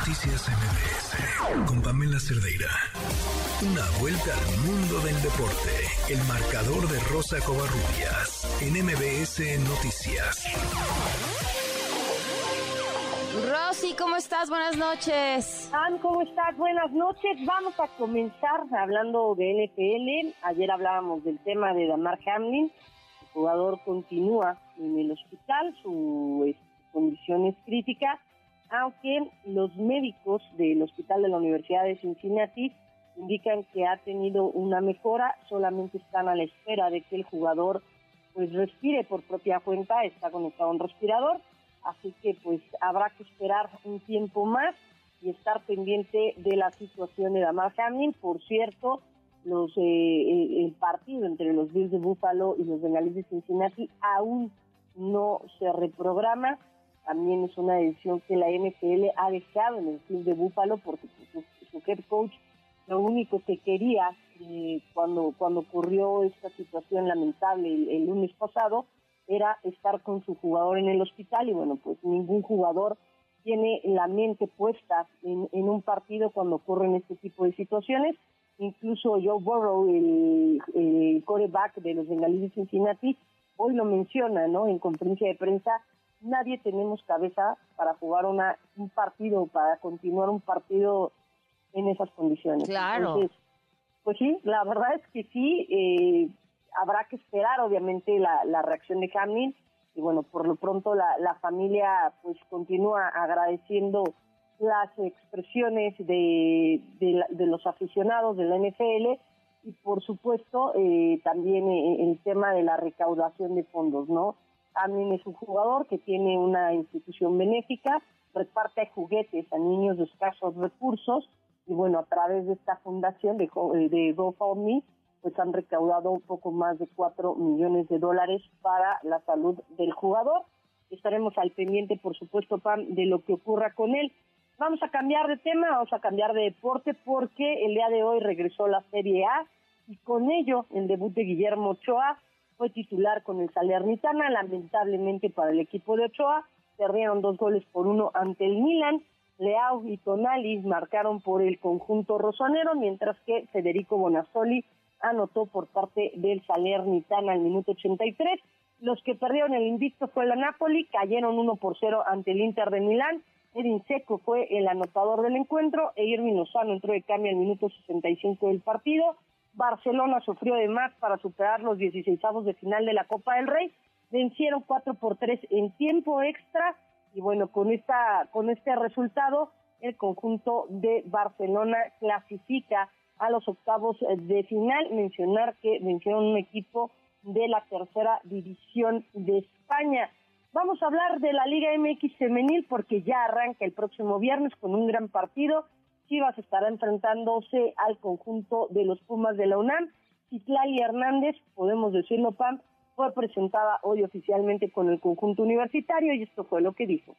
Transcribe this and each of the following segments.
Noticias MBS con Pamela Cerdeira. Una vuelta al mundo del deporte. El marcador de Rosa Covarrubias en MBS Noticias. Rosy, ¿cómo estás? Buenas noches. Ann, ¿cómo estás? Buenas noches. Vamos a comenzar hablando de NFL. Ayer hablábamos del tema de Damar Hamlin. El jugador continúa en el hospital, su este, condición es crítica aunque los médicos del Hospital de la Universidad de Cincinnati indican que ha tenido una mejora, solamente están a la espera de que el jugador pues respire por propia cuenta, está conectado a un respirador, así que pues habrá que esperar un tiempo más y estar pendiente de la situación de Damar Hamlin. Por cierto, los eh, eh, el partido entre los Bills de Buffalo y los Bengalíes de Cincinnati aún no se reprograma también es una decisión que la NFL ha dejado en el club de Búfalo porque su, head coach lo único que quería eh, cuando, cuando ocurrió esta situación lamentable el, lunes pasado era estar con su jugador en el hospital y bueno, pues ningún jugador tiene la mente puesta en, un partido cuando ocurren este tipo de situaciones. Incluso Joe Burrow, el, el coreback de los Bengalíes de Cincinnati, hoy lo menciona, ¿no? En conferencia de prensa, nadie tenemos cabeza para jugar una, un partido, para continuar un partido en esas condiciones. Claro. pues sí, la verdad es que sí, eh, habrá que esperar obviamente la, la reacción de Hamlin y bueno, por lo pronto la, la familia pues continúa agradeciendo las expresiones de, de, los aficionados de la NFL y por supuesto eh, también eh, el tema de la recaudación de fondos, ¿no? También es un jugador que tiene una institución benéfica, reparte juguetes a niños de escasos recursos y bueno, a través de esta fundación de, eh, de GoFundMe, pues han recaudado un poco más de 4 millones de dólares para la salud del jugador. Estaremos al pendiente, por supuesto, Pam, de lo que ocurra con él. Vamos a cambiar de tema, vamos a cambiar de deporte porque el día de hoy regresó la Serie A y con ello el debut de Guillermo Ochoa fue titular con el Salernitana, lamentablemente para el equipo de Ochoa, perdieron dos goles por uno ante el Milan, Leao y Tonali marcaron por el conjunto rosonero, mientras que Federico Bonazzoli anotó por parte del Salernitana al minuto 83. Los que perdieron el invicto fue la Napoli, cayeron 1 por 0 ante el Inter de Milán. Edin Seco fue el anotador del encuentro e Irving Lozano entró de cambio al minuto 65 del partido. Barcelona sufrió de más para superar los 16 de final de la Copa del Rey. Vencieron 4 por 3 en tiempo extra y bueno, con esta con este resultado el conjunto de Barcelona clasifica a los octavos de final. Mencionar que vencieron un equipo de la tercera división de España. Vamos a hablar de la Liga MX femenil porque ya arranca el próximo viernes con un gran partido Chivas estará enfrentándose al conjunto de los Pumas de la UNAM. Citlali Hernández, podemos decirlo, Pam, fue presentada hoy oficialmente con el conjunto universitario y esto fue lo que dijo.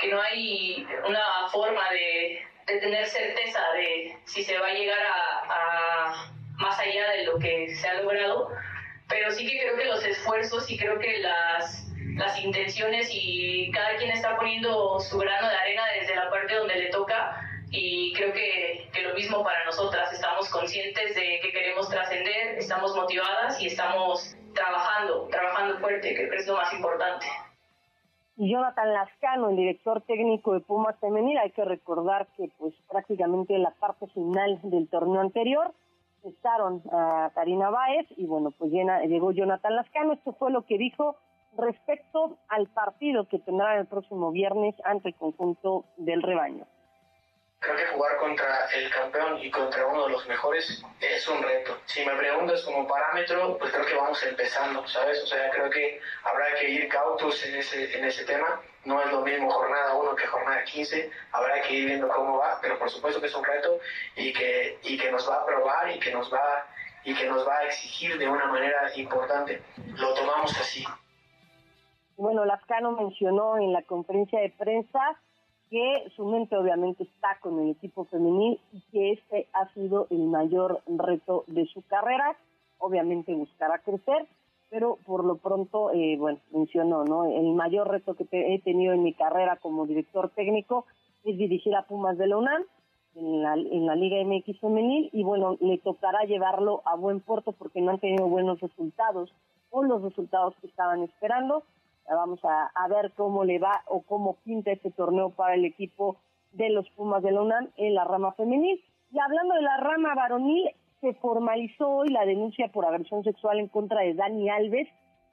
Que no hay una forma de, tener certeza de si se va a llegar a, más allá de lo que se ha logrado, pero sí que creo que los esfuerzos y creo que las, las intenciones y cada quien está poniendo su grano de arena desde la parte donde le toca y creo que, lo mismo para nosotras, estamos conscientes de que queremos trascender, estamos motivadas y estamos trabajando, trabajando fuerte, que es lo más importante. Jonathan Lascano, el director técnico de Pumas Femenil, hay que recordar que pues prácticamente en la parte final del torneo anterior estaron a Karina Báez y bueno, pues llegó Jonathan Lascano, esto fue lo que dijo respecto al partido que tendrá el próximo viernes ante el conjunto del rebaño creo que jugar contra el campeón y contra uno de los mejores es un reto. Si me preguntas como parámetro, pues creo que vamos empezando, ¿sabes? O sea, creo que habrá que ir cautos en ese, en ese tema. No es lo mismo jornada 1 que jornada 15, habrá que ir viendo cómo va, pero por supuesto que es un reto y que, y que nos va a probar y que nos va, y que nos va a exigir de una manera importante. Lo tomamos así. Bueno, Lascano mencionó en la conferencia de prensa que su mente obviamente está con el equipo femenil y que este ha sido el mayor reto de su carrera. Obviamente buscará crecer, pero por lo pronto, eh, bueno, mencionó, ¿no? El mayor reto que he tenido en mi carrera como director técnico es dirigir a Pumas de la UNAM en la, en la Liga MX femenil y bueno, le tocará llevarlo a buen puerto porque no han tenido buenos resultados o los resultados que estaban esperando. Vamos a, a ver cómo le va o cómo pinta este torneo para el equipo de los Pumas de la UNAM en la rama femenil. Y hablando de la rama varonil, se formalizó hoy la denuncia por agresión sexual en contra de Dani Alves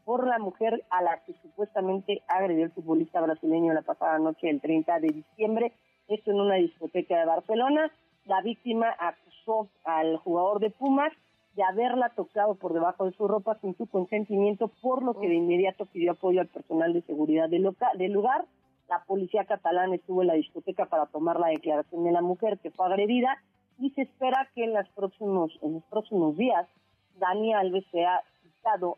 por la mujer a la que supuestamente agredió el futbolista brasileño la pasada noche del 30 de diciembre, esto en una discoteca de Barcelona. La víctima acusó al jugador de Pumas de haberla tocado por debajo de su ropa sin su consentimiento, por lo que de inmediato pidió apoyo al personal de seguridad del, del lugar. La policía catalana estuvo en la discoteca para tomar la declaración de la mujer que fue agredida y se espera que en, los próximos, en los próximos días Dani Alves sea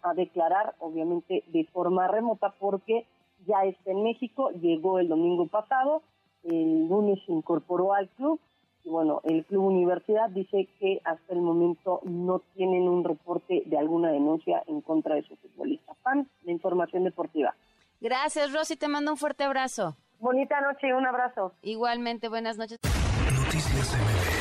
a declarar, obviamente de forma remota, porque ya está en México, llegó el domingo pasado, el lunes se incorporó al club bueno, el Club Universidad dice que hasta el momento no tienen un reporte de alguna denuncia en contra de su futbolista. Pan, la información deportiva. Gracias, Rosy, te mando un fuerte abrazo. Bonita noche y un abrazo. Igualmente, buenas noches. Noticias MBS